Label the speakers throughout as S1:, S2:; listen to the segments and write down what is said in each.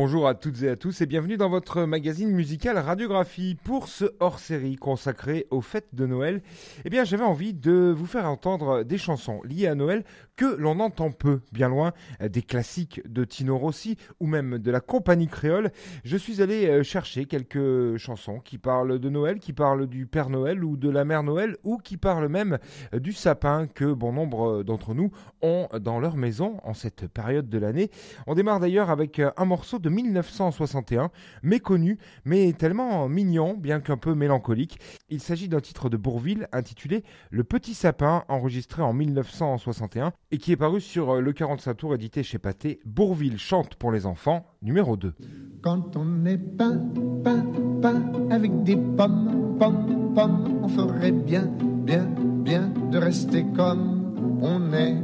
S1: Bonjour à toutes et à tous et bienvenue dans votre magazine musical Radiographie. Pour ce hors-série consacré aux fêtes de Noël, eh bien j'avais envie de vous faire entendre des chansons liées à Noël que l'on entend peu, bien loin des classiques de Tino Rossi ou même de la compagnie créole. Je suis allé euh, chercher quelques chansons qui parlent de Noël, qui parlent du Père Noël ou de la Mère Noël ou qui parlent même euh, du sapin que bon nombre d'entre nous ont dans leur maison en cette période de l'année. On démarre d'ailleurs avec euh, un morceau de 1961, méconnu, mais tellement mignon, bien qu'un peu mélancolique. Il s'agit d'un titre de Bourville intitulé Le Petit Sapin, enregistré en 1961 et qui est paru sur euh, le 45 tours édité chez Pathé. Bourville chante pour les enfants, numéro 2.
S2: Quand on est pain, pain, pain, avec des pommes, pommes, pommes, on ferait bien, bien, bien de rester comme on est.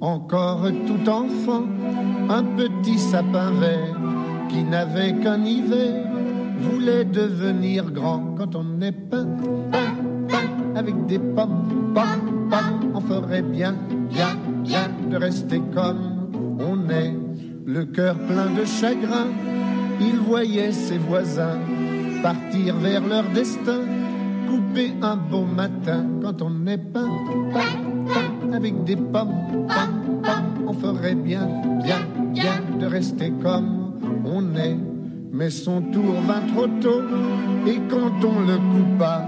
S2: Encore tout enfant, un petit sapin vert qui n'avait qu'un hiver voulait devenir grand quand on est pain, avec des pommes, on ferait bien, bien, bien de rester comme on est. Le cœur plein de chagrin, il voyait ses voisins partir vers leur destin, couper un beau matin quand on est pain, avec des pommes, on ferait bien, bien, bien de rester comme on est. Mais son tour vint trop tôt, et quand on le coupa,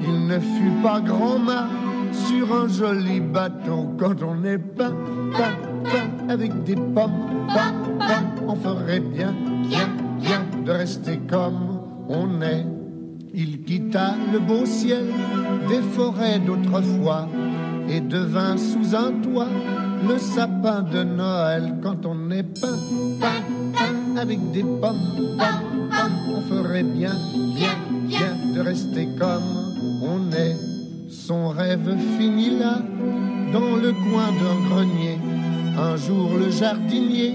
S2: il ne fut pas grand mât sur un joli bateau. Quand on est pain, pain, pain, avec des pommes, on ferait bien, bien, bien de rester comme on est. Il quitta le beau ciel des forêts d'autrefois et devint sous un toit le sapin de Noël quand on est pain, pain, pain avec des pommes. On ferait bien, bien, bien de rester comme on est. Son rêve finit là, dans le coin d'un grenier. Un jour le jardinier,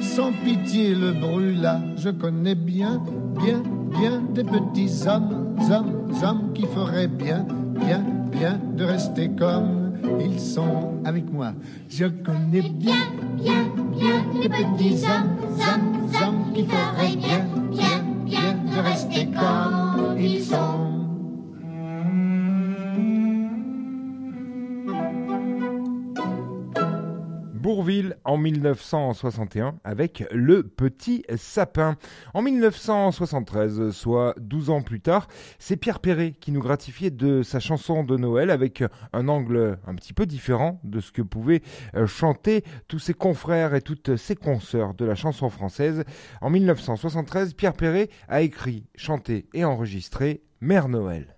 S2: sans pitié, le brûla. Je connais bien, bien, bien des petits hommes, hommes, hommes qui feraient bien, bien, bien de rester comme ils sont avec moi. Je connais bien, bien, bien les petits hommes, hommes, hommes qui feraient bien, bien, bien de rester comme ils sont.
S1: En 1961 avec Le Petit Sapin. En 1973, soit 12 ans plus tard, c'est Pierre Perret qui nous gratifiait de sa chanson de Noël avec un angle un petit peu différent de ce que pouvaient euh, chanter tous ses confrères et toutes ses consoeurs de la chanson française. En 1973, Pierre Perret a écrit, chanté et enregistré Mère Noël.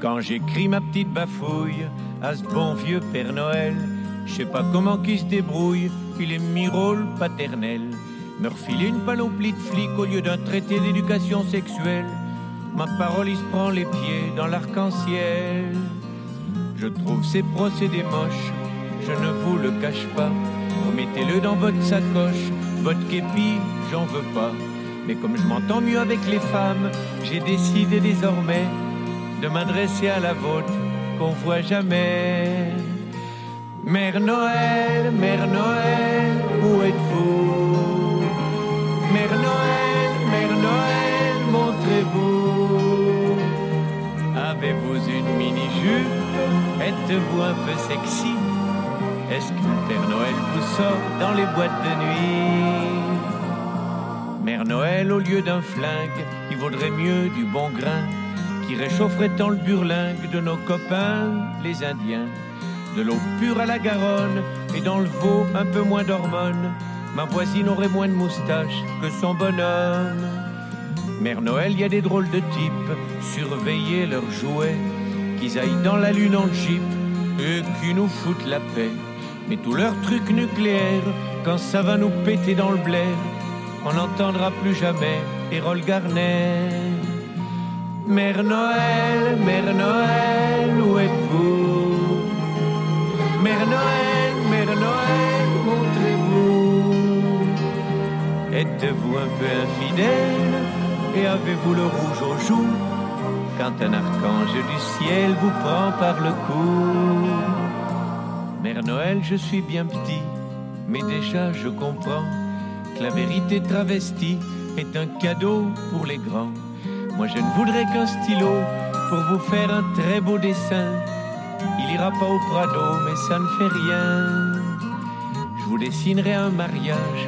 S3: Quand j'écris ma petite bafouille à ce bon vieux Père Noël, je sais pas comment qu'il se débrouille, il est mi-rôle paternel. Me refile une panoplie de flics au lieu d'un traité d'éducation sexuelle. Ma parole, il se prend les pieds dans l'arc-en-ciel. Je trouve ces procédés moches, je ne vous le cache pas. Remettez-le dans votre sacoche, votre képi, j'en veux pas. Mais comme je m'entends mieux avec les femmes, j'ai décidé désormais de m'adresser à la vôtre qu'on voit jamais. Mère Noël, Mère Noël, où êtes-vous? Mère Noël, Mère Noël, montrez-vous. Avez-vous une mini-jupe? Êtes-vous un peu sexy? Est-ce que Père Noël vous sort dans les boîtes de nuit? Mère Noël, au lieu d'un flingue, il vaudrait mieux du bon grain qui réchaufferait tant le burlingue de nos copains, les Indiens. De l'eau pure à la Garonne et dans le veau un peu moins d'hormones. Ma voisine aurait moins de moustaches que son bonhomme. Mère Noël, y a des drôles de types, surveiller leurs jouets, qu'ils aillent dans la lune en jeep et qui nous foutent la paix. Mais tous leurs trucs nucléaires, quand ça va nous péter dans le blaire, on n'entendra plus jamais Erol Garner. Mère Noël, Mère Noël, où êtes-vous? Mère Noël, Mère Noël, montrez-vous. Êtes-vous un peu infidèle? Et avez-vous le rouge aux joues quand un archange du ciel vous prend par le cou Mère Noël, je suis bien petit, mais déjà je comprends que la vérité travestie est un cadeau pour les grands. Moi je ne voudrais qu'un stylo pour vous faire un très beau dessin. Il ira pas au Prado, mais ça ne fait rien. Je vous dessinerai un mariage,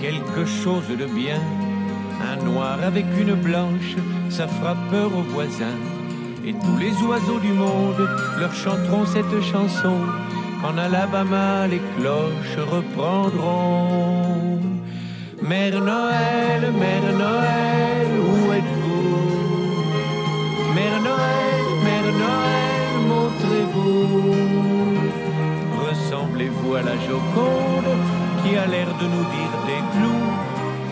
S3: quelque chose de bien. Un noir avec une blanche, ça fera peur aux voisins. Et tous les oiseaux du monde leur chanteront cette chanson. Qu'en Alabama, les cloches reprendront. Mère Noël, Mère Noël, à la Joconde qui a l'air de nous dire des clous,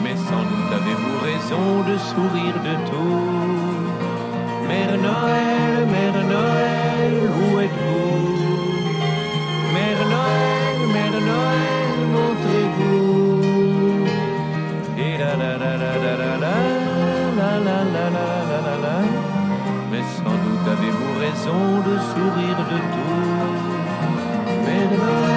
S3: mais sans doute avez-vous raison de sourire de tout. Mère Noël, Mère Noël, où êtes-vous Mère Noël, Mère Noël, montrez-vous. Et la la la la la la la la la la la la la Mais sans doute avez-vous raison de sourire de tout. Mère Noël,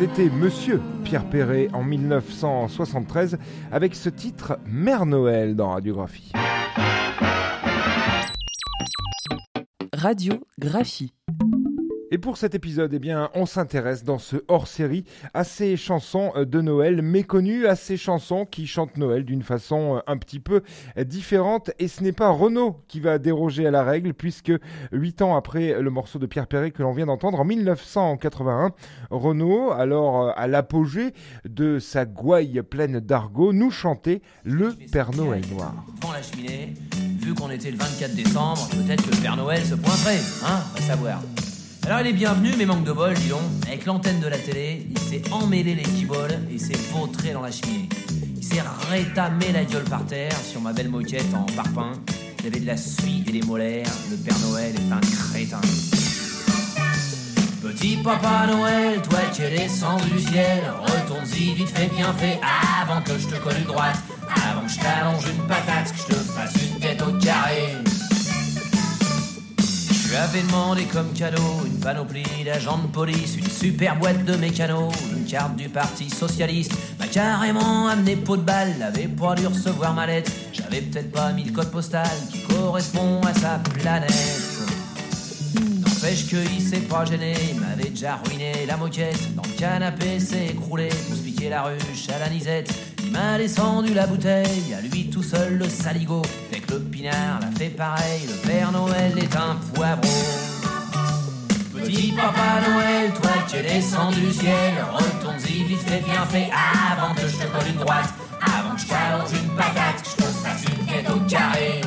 S1: C'était Monsieur Pierre Perret en 1973 avec ce titre Mère Noël dans Radiographie.
S4: Radiographie.
S1: Et pour cet épisode, eh bien, on s'intéresse dans ce hors-série à ces chansons euh, de Noël méconnues, à ces chansons qui chantent Noël d'une façon euh, un petit peu euh, différente. Et ce n'est pas Renaud qui va déroger à la règle, puisque huit ans après le morceau de Pierre Perret que l'on vient d'entendre, en 1981, Renaud, alors à l'apogée de sa gouaille pleine d'argot, nous chantait le Père Noël noir.
S5: Devant la cheminée, vu qu'on était le 24 décembre, peut-être que le Père Noël se pointerait, hein, va savoir. Alors il est bienvenu, mais manque de bol, dis donc. Avec l'antenne de la télé, il s'est emmêlé les kiboles et s'est vautré dans la cheminée. Il s'est rétamé la gueule par terre sur ma belle moquette en parpaing. Il avait de la suie et des molaires. Le Père Noël est un crétin. Petit Papa Noël, toi qui es descendu du ciel, retourne-y vite fait bien fait avant que je te colle droite, avant que je t'allonge une patate, que je te fasse une tête au carré. Lui avais demandé comme cadeau une panoplie d'agents de police, une super boîte de mécano, une carte du Parti Socialiste. M'a carrément amené pot de balle, avait pas dû recevoir ma lettre. J'avais peut-être pas mis le code postal qui correspond à sa planète. N'empêche qu'il s'est pas gêné, il m'avait déjà ruiné la moquette. Dans le canapé, s'est écroulé pour la ruche à la nisette. Il m'a descendu la bouteille, à lui tout seul le saligo. Fait que le pinard l'a fait pareil, le Père Noël est un poivreau. Petit Papa Noël, toi qui es descendu du ciel, retourne-y vite fait bien fait avant que je te colle une droite, avant que je t'allonge une patate, que je te fasse une tête au carré.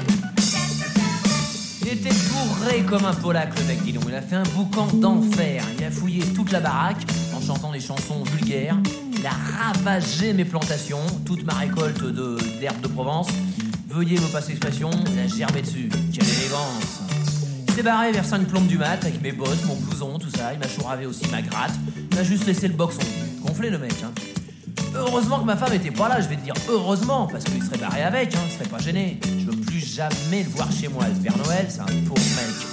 S5: Il était bourré comme un polac, le mec, donc. Il a fait un boucan d'enfer. Il a fouillé toute la baraque en chantant des chansons vulgaires. Il a ravagé mes plantations, toute ma récolte d'herbes de, Provence. Veuillez me passer l'expression, il a germé dessus. Quelle élégance Il s'est barré vers 5 plombes du mat avec mes bottes, mon blouson, tout ça. Il m'a chouravé aussi ma gratte. Il m'a juste laissé le boxon. Gonflé le mec, hein. Heureusement que ma femme était pas là, je vais te dire heureusement, parce qu'il serait barré avec, hein, il serait pas gêné. Je veux plus jamais le voir chez moi. Le Père Noël, c'est un pauvre mec.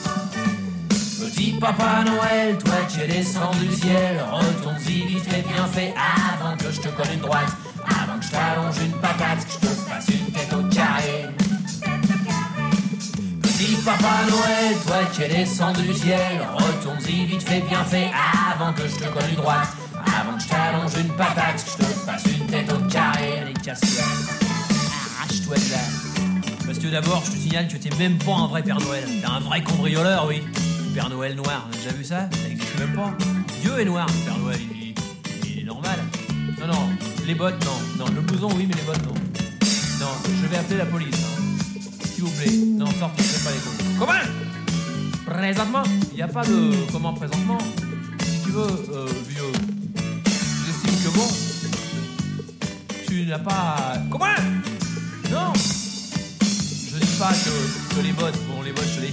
S5: Petit Papa Noël, toi qui es descendu du ciel, retourne-y vite fait bien fait avant que je te colle une droite, avant que je t'allonge une patate, que je te fasse une tête au carré. Petit Papa Noël, toi qui es descendu du ciel, retourne-y vite fait bien fait avant que je te colle une droite, avant que je t'allonge une patate, que je te fasse une tête au carré. Allez, casse-toi. Arrache-toi de là. Parce que d'abord, je te signale que t'es même pas un vrai Père Noël. T'es un vrai cambrioleur, oui. Père Noël noir, t'as déjà vu ça Ça existe même pas. Dieu est noir, Père Noël, il, est normal. Non, non, les bottes, non. Non, le blouson, oui, mais les bottes, non. Non, je vais appeler la police. hein. S'il vous plaît. Non, sortez, faites pas les cons. Comment? Présentement? Il n'y a pas de comment présentement. Si tu veux, euh, vieux, j'estime que bon,
S6: tu n'as pas. Comment? Non Je dis pas que, que les bottes, bon, les bottes, je les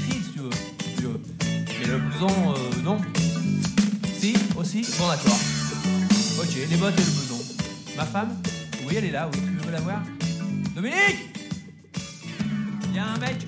S6: euh, non. Si, aussi Bon, d'accord. Ok, les bottes et le blouson. Ma femme Oui, elle est là, oui, tu veux la voir? Dominique Il y a un mec,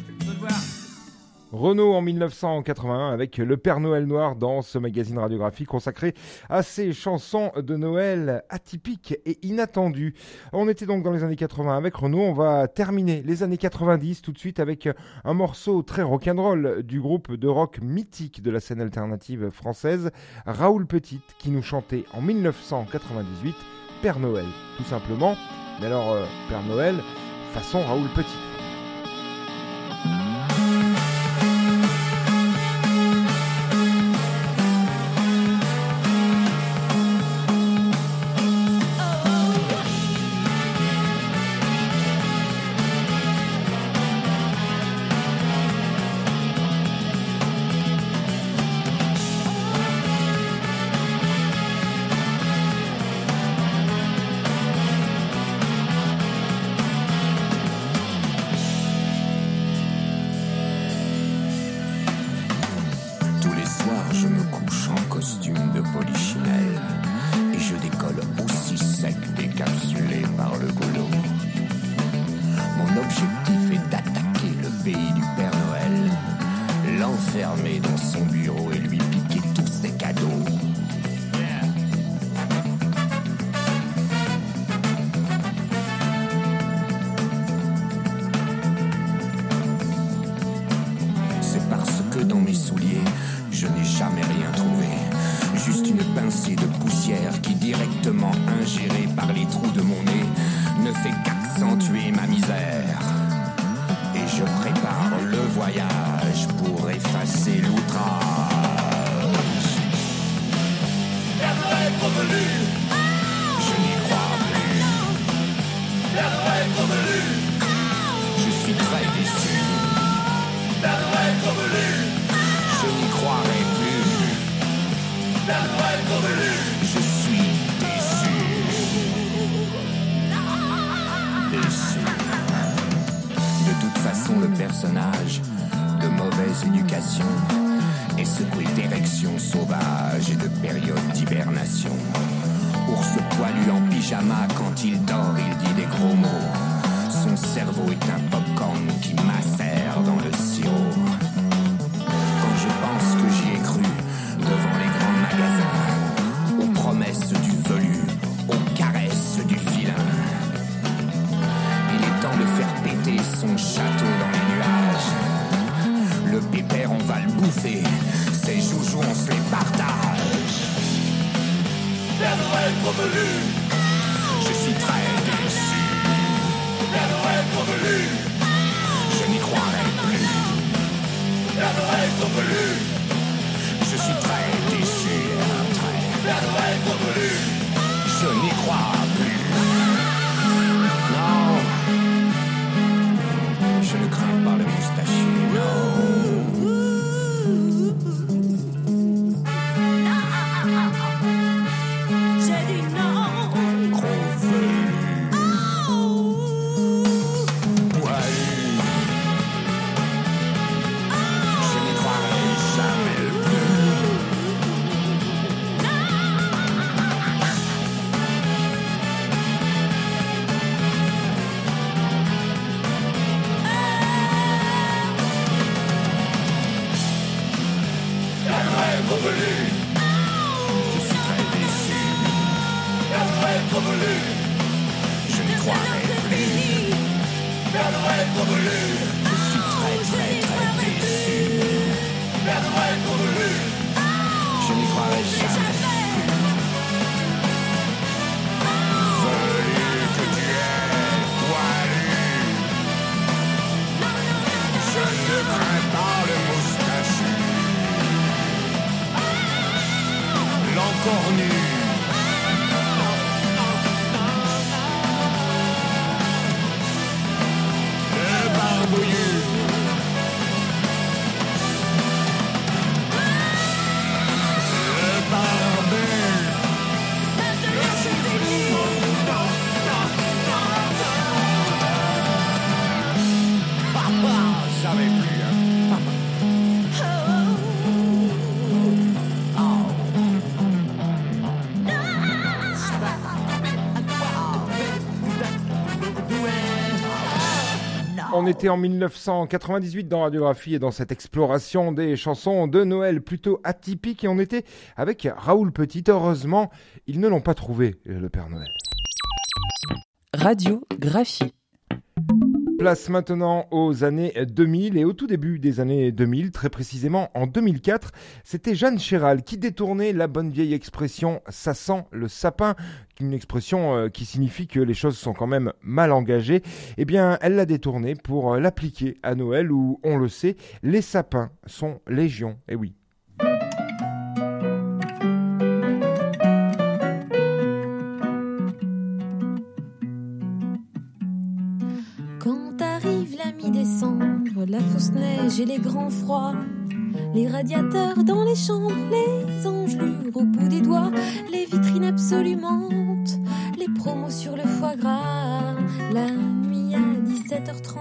S1: Renault en 1981 avec Le Père Noël Noir dans ce magazine radiographie consacré à ces chansons de Noël atypiques et inattendues. On était donc dans les années 80 avec Renault, on va terminer les années 90 tout de suite avec un morceau très rock'n'roll du groupe de rock mythique de la scène alternative française, Raoul Petit, qui nous chantait en 1998 Père Noël, tout simplement. Mais alors, euh, Père Noël, façon Raoul Petit.
S7: Pincée de poussière qui, directement ingérée par les trous de mon nez, ne fait qu'accentuer ma misère. Et je prépare le voyage pour effacer l'outrage. Je n'y crois plus. Je suis très déçu. Je n'y croirai plus. Toute façon, le personnage de mauvaise éducation est secoué d'érections sauvages et de périodes d'hibernation. Ours poilu en pyjama, quand il dort, il dit des gros mots. Son cerveau est un
S8: bienvenue. Était en 1998 dans Radiographie et dans cette exploration des chansons de Noël plutôt atypiques et on était avec Raoul Petit. Heureusement, ils ne l'ont pas trouvé, le Père Noël.
S4: Radiographie.
S8: Place maintenant aux années 2000 et au tout début des années 2000, très précisément en 2004, c'était Jeanne Chéral qui détournait la bonne vieille expression « ça sent le sapin », une expression euh, qui signifie que les choses sont quand même mal engagées. Eh bien, elle l'a détournée pour euh, l'appliquer à Noël où, on le sait, les sapins sont légion. Eh oui.
S9: Mi-décembre, la fausse neige et les grands froids, les radiateurs dans les chambres, les engelures au bout des doigts, les vitrines absolument, les promos sur le foie gras, la nuit à 17h30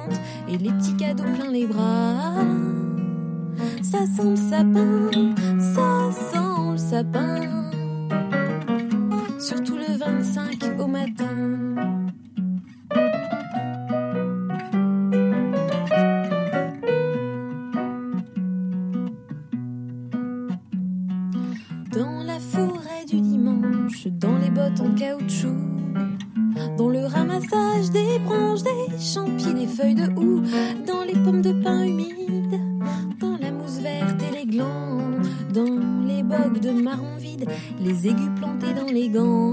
S9: et les petits cadeaux plein les bras. Ça sent le sapin, ça sent le sapin, surtout le 25 au matin. Les aigus plantés dans les gants.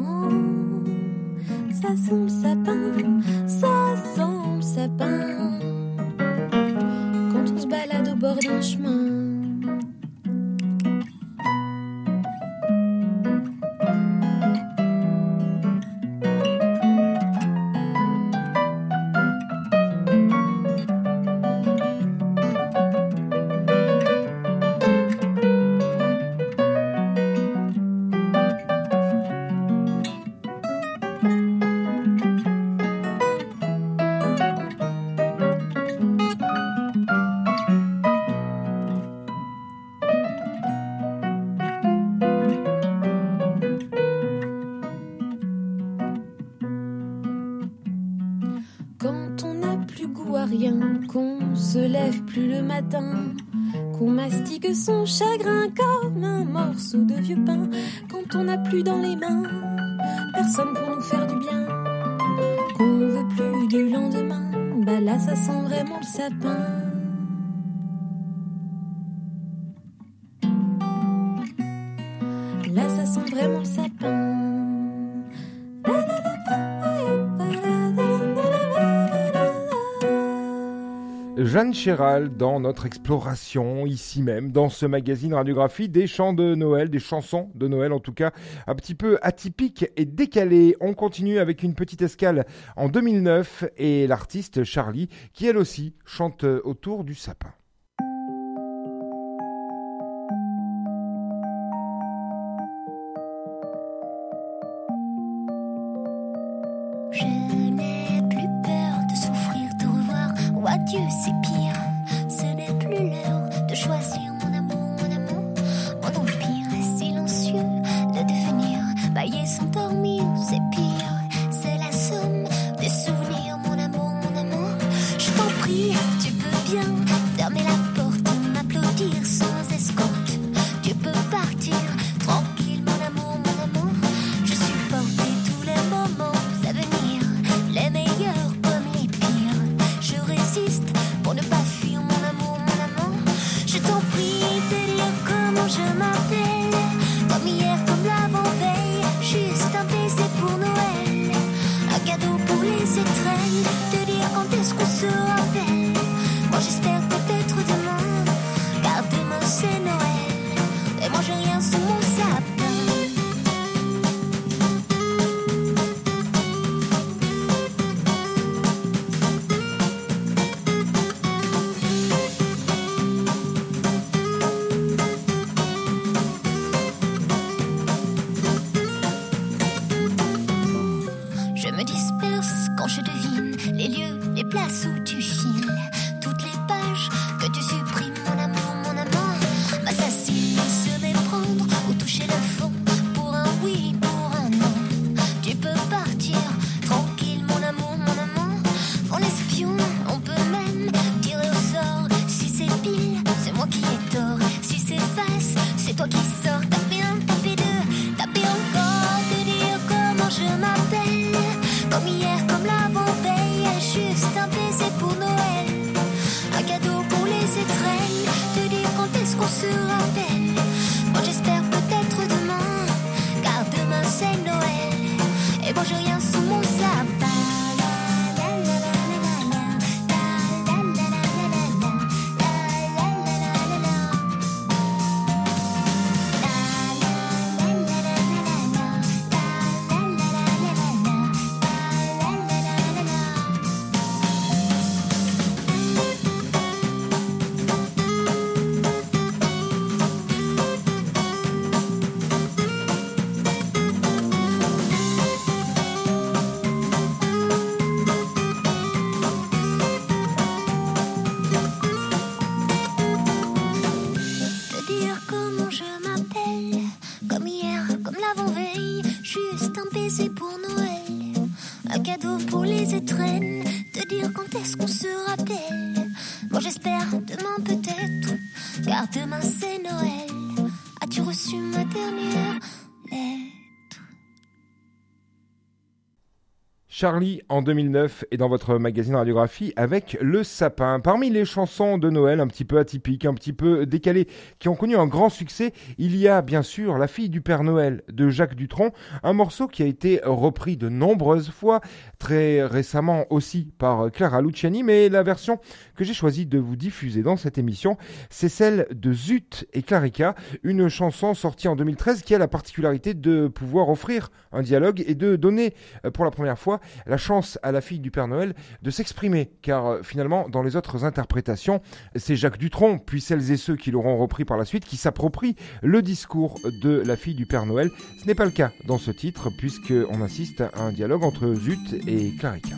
S9: Qu'on mastique son chagrin comme un morceau de vieux pain, quand on n'a plus dans les mains personne pour nous faire du bien, qu'on veut plus du lendemain, bah là ça sent vraiment le sapin.
S8: Jeanne Chéral dans notre exploration ici même, dans ce magazine radiographie des chants de Noël, des chansons de Noël en tout cas, un petit peu atypiques et décalées. On continue avec une petite escale en 2009 et l'artiste Charlie qui elle aussi chante autour du sapin.
S1: Charlie en 2009 est dans votre magazine Radiographie avec Le Sapin. Parmi les chansons de Noël un petit peu atypiques, un petit peu décalées, qui ont connu un grand succès, il y a bien sûr La fille du Père Noël de Jacques Dutronc, un morceau qui a été repris de nombreuses fois, très récemment aussi par Clara Luciani, mais la version que j'ai choisi de vous diffuser dans cette émission, c'est celle de Zut et Clarica, une chanson sortie en 2013 qui a la particularité de pouvoir offrir un dialogue et de donner euh, pour la première fois la chance à la fille du Père Noël de s'exprimer, car euh, finalement, dans les autres interprétations, c'est Jacques Dutronc, puis celles et ceux qui l'auront repris par la suite, qui s'approprient le discours de la fille du Père Noël. Ce n'est pas le cas dans ce titre, puisqu'on assiste à un dialogue entre Zut et Clarica.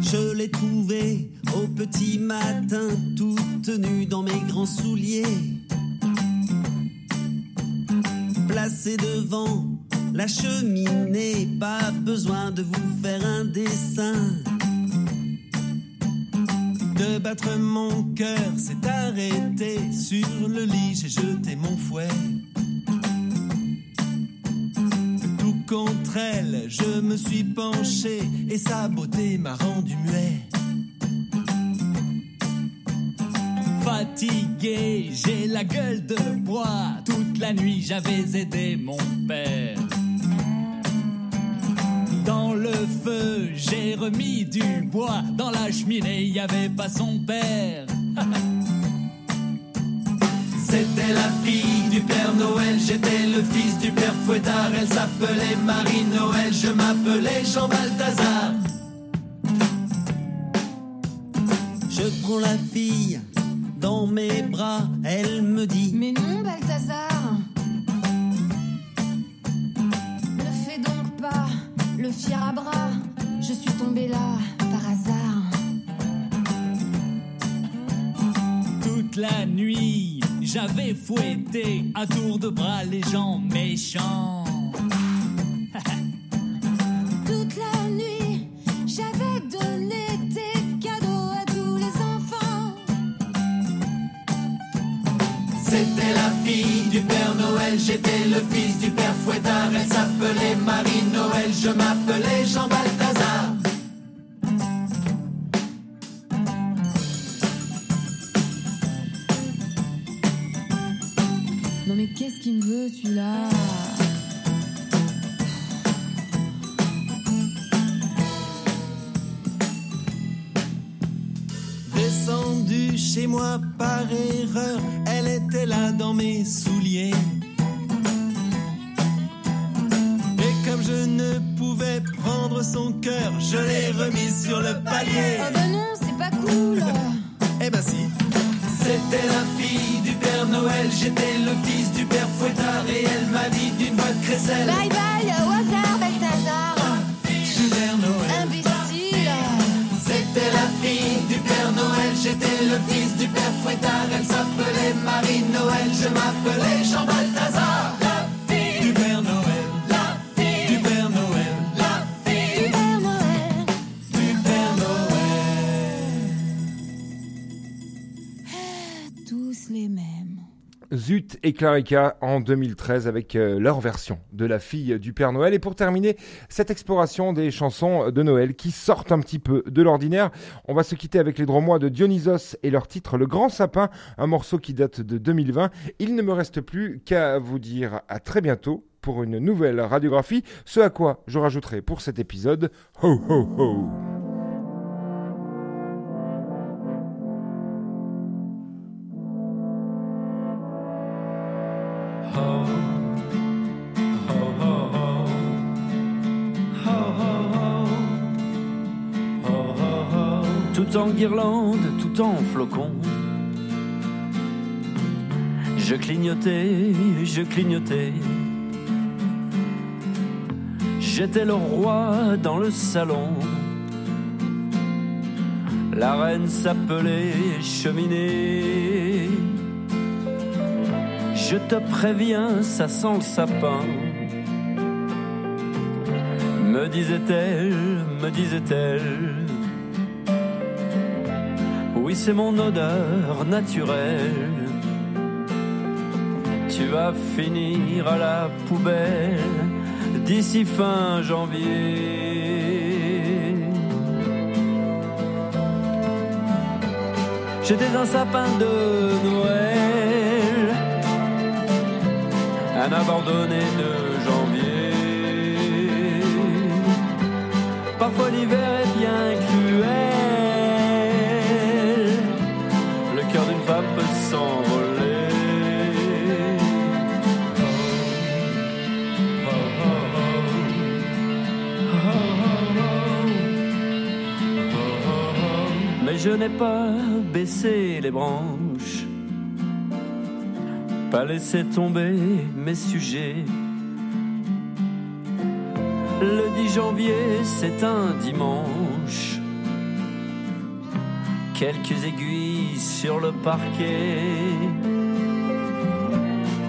S10: Je l'ai trouvée au petit matin, toute dans mes grands souliers. Placée devant la cheminée, pas besoin de vous faire un dessin. De battre mon cœur s'est arrêté sur le lit, j'ai jeté mon fouet. Tout contre elle, je me suis penché et sa beauté m'a rendu muet. Fatigué, j'ai la gueule de bois. La nuit, j'avais aidé mon père. Dans le feu, j'ai remis du bois. Dans la cheminée, il y avait pas son père. C'était la fille du Père Noël, j'étais le fils du Père Fouettard. Elle s'appelait Marie Noël, je m'appelais Jean Balthazar. Je prends la fille dans mes bras, elle me dit
S11: Mais non, Balthazar le fier à bras. Je suis tombée là par hasard.
S10: toute la nuit. J'avais fouetté à tour de bras les gens méchants.
S11: Toute la nuit, j'avais donné des cadeaux à tous les enfants.
S10: C'était la fille du Père Noël, j'étais le fils du Père Fouettard. Elle je m'appelais ne pouvais prendre son cœur, je l'ai remis sur le palier.
S11: Ah bah non, c'est pas cool.
S10: Eh ben si. C'était la fille du Père Noël, j'étais le fils du Père Fouettard et elle m'a dit d'une voix de crécelle.
S11: Bye bye, au hasard, Balthazar.
S10: Père Noël.
S11: Imbécile.
S10: C'était la fille du Père Noël, j'étais le fils du Père Fouettard. Elle s'appelait Marie Noël, je m'appelais Jean
S1: et Clarica en 2013 avec euh, leur version de la fille du Père Noël. Et pour terminer cette exploration des chansons de Noël qui sortent un petit peu de l'ordinaire, on va se quitter avec les Dromois de Dionysos et leur titre Le Grand Sapin, un morceau qui date de 2020. Il ne me reste plus qu'à vous dire à très bientôt pour une nouvelle radiographie, ce à quoi je rajouterai pour cet épisode Ho ho ho
S3: tout en flocons. Je clignotais, je clignotais. J'étais le roi dans le salon. La reine s'appelait cheminée. Je te préviens, ça sent le sapin. Me disait-elle, me disait-elle. C'est mon odeur naturelle. Tu vas finir à la poubelle d'ici fin janvier. J'étais un sapin de Noël, un abandonné de janvier. Parfois l'hiver Pas baissé les branches, pas laissé tomber mes sujets. Le 10 janvier, c'est un dimanche. Quelques aiguilles sur le parquet.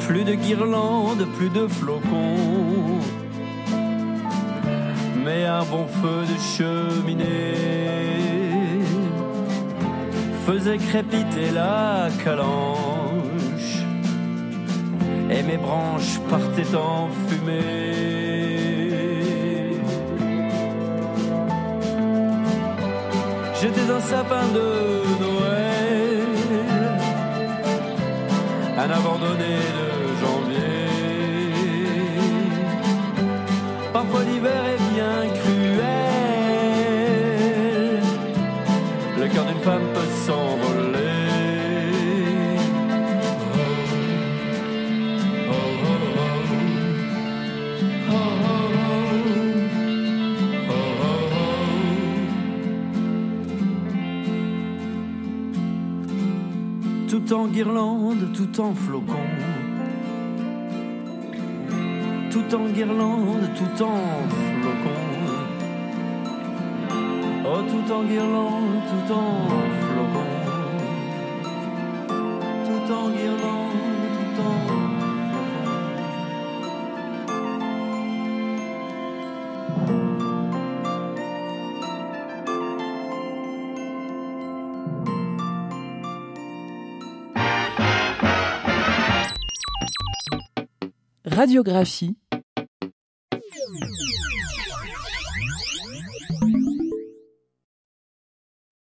S3: Plus de guirlandes, plus de flocons. Mais un bon feu de cheminée faisait crépiter la calanche. Et mes branches partaient en fumée. J'étais un sapin de Noël, un abandonné de en guirlande, tout en flocons. Tout en guirlande, tout en flocons. Oh, tout en guirlande, tout en
S4: Radiographie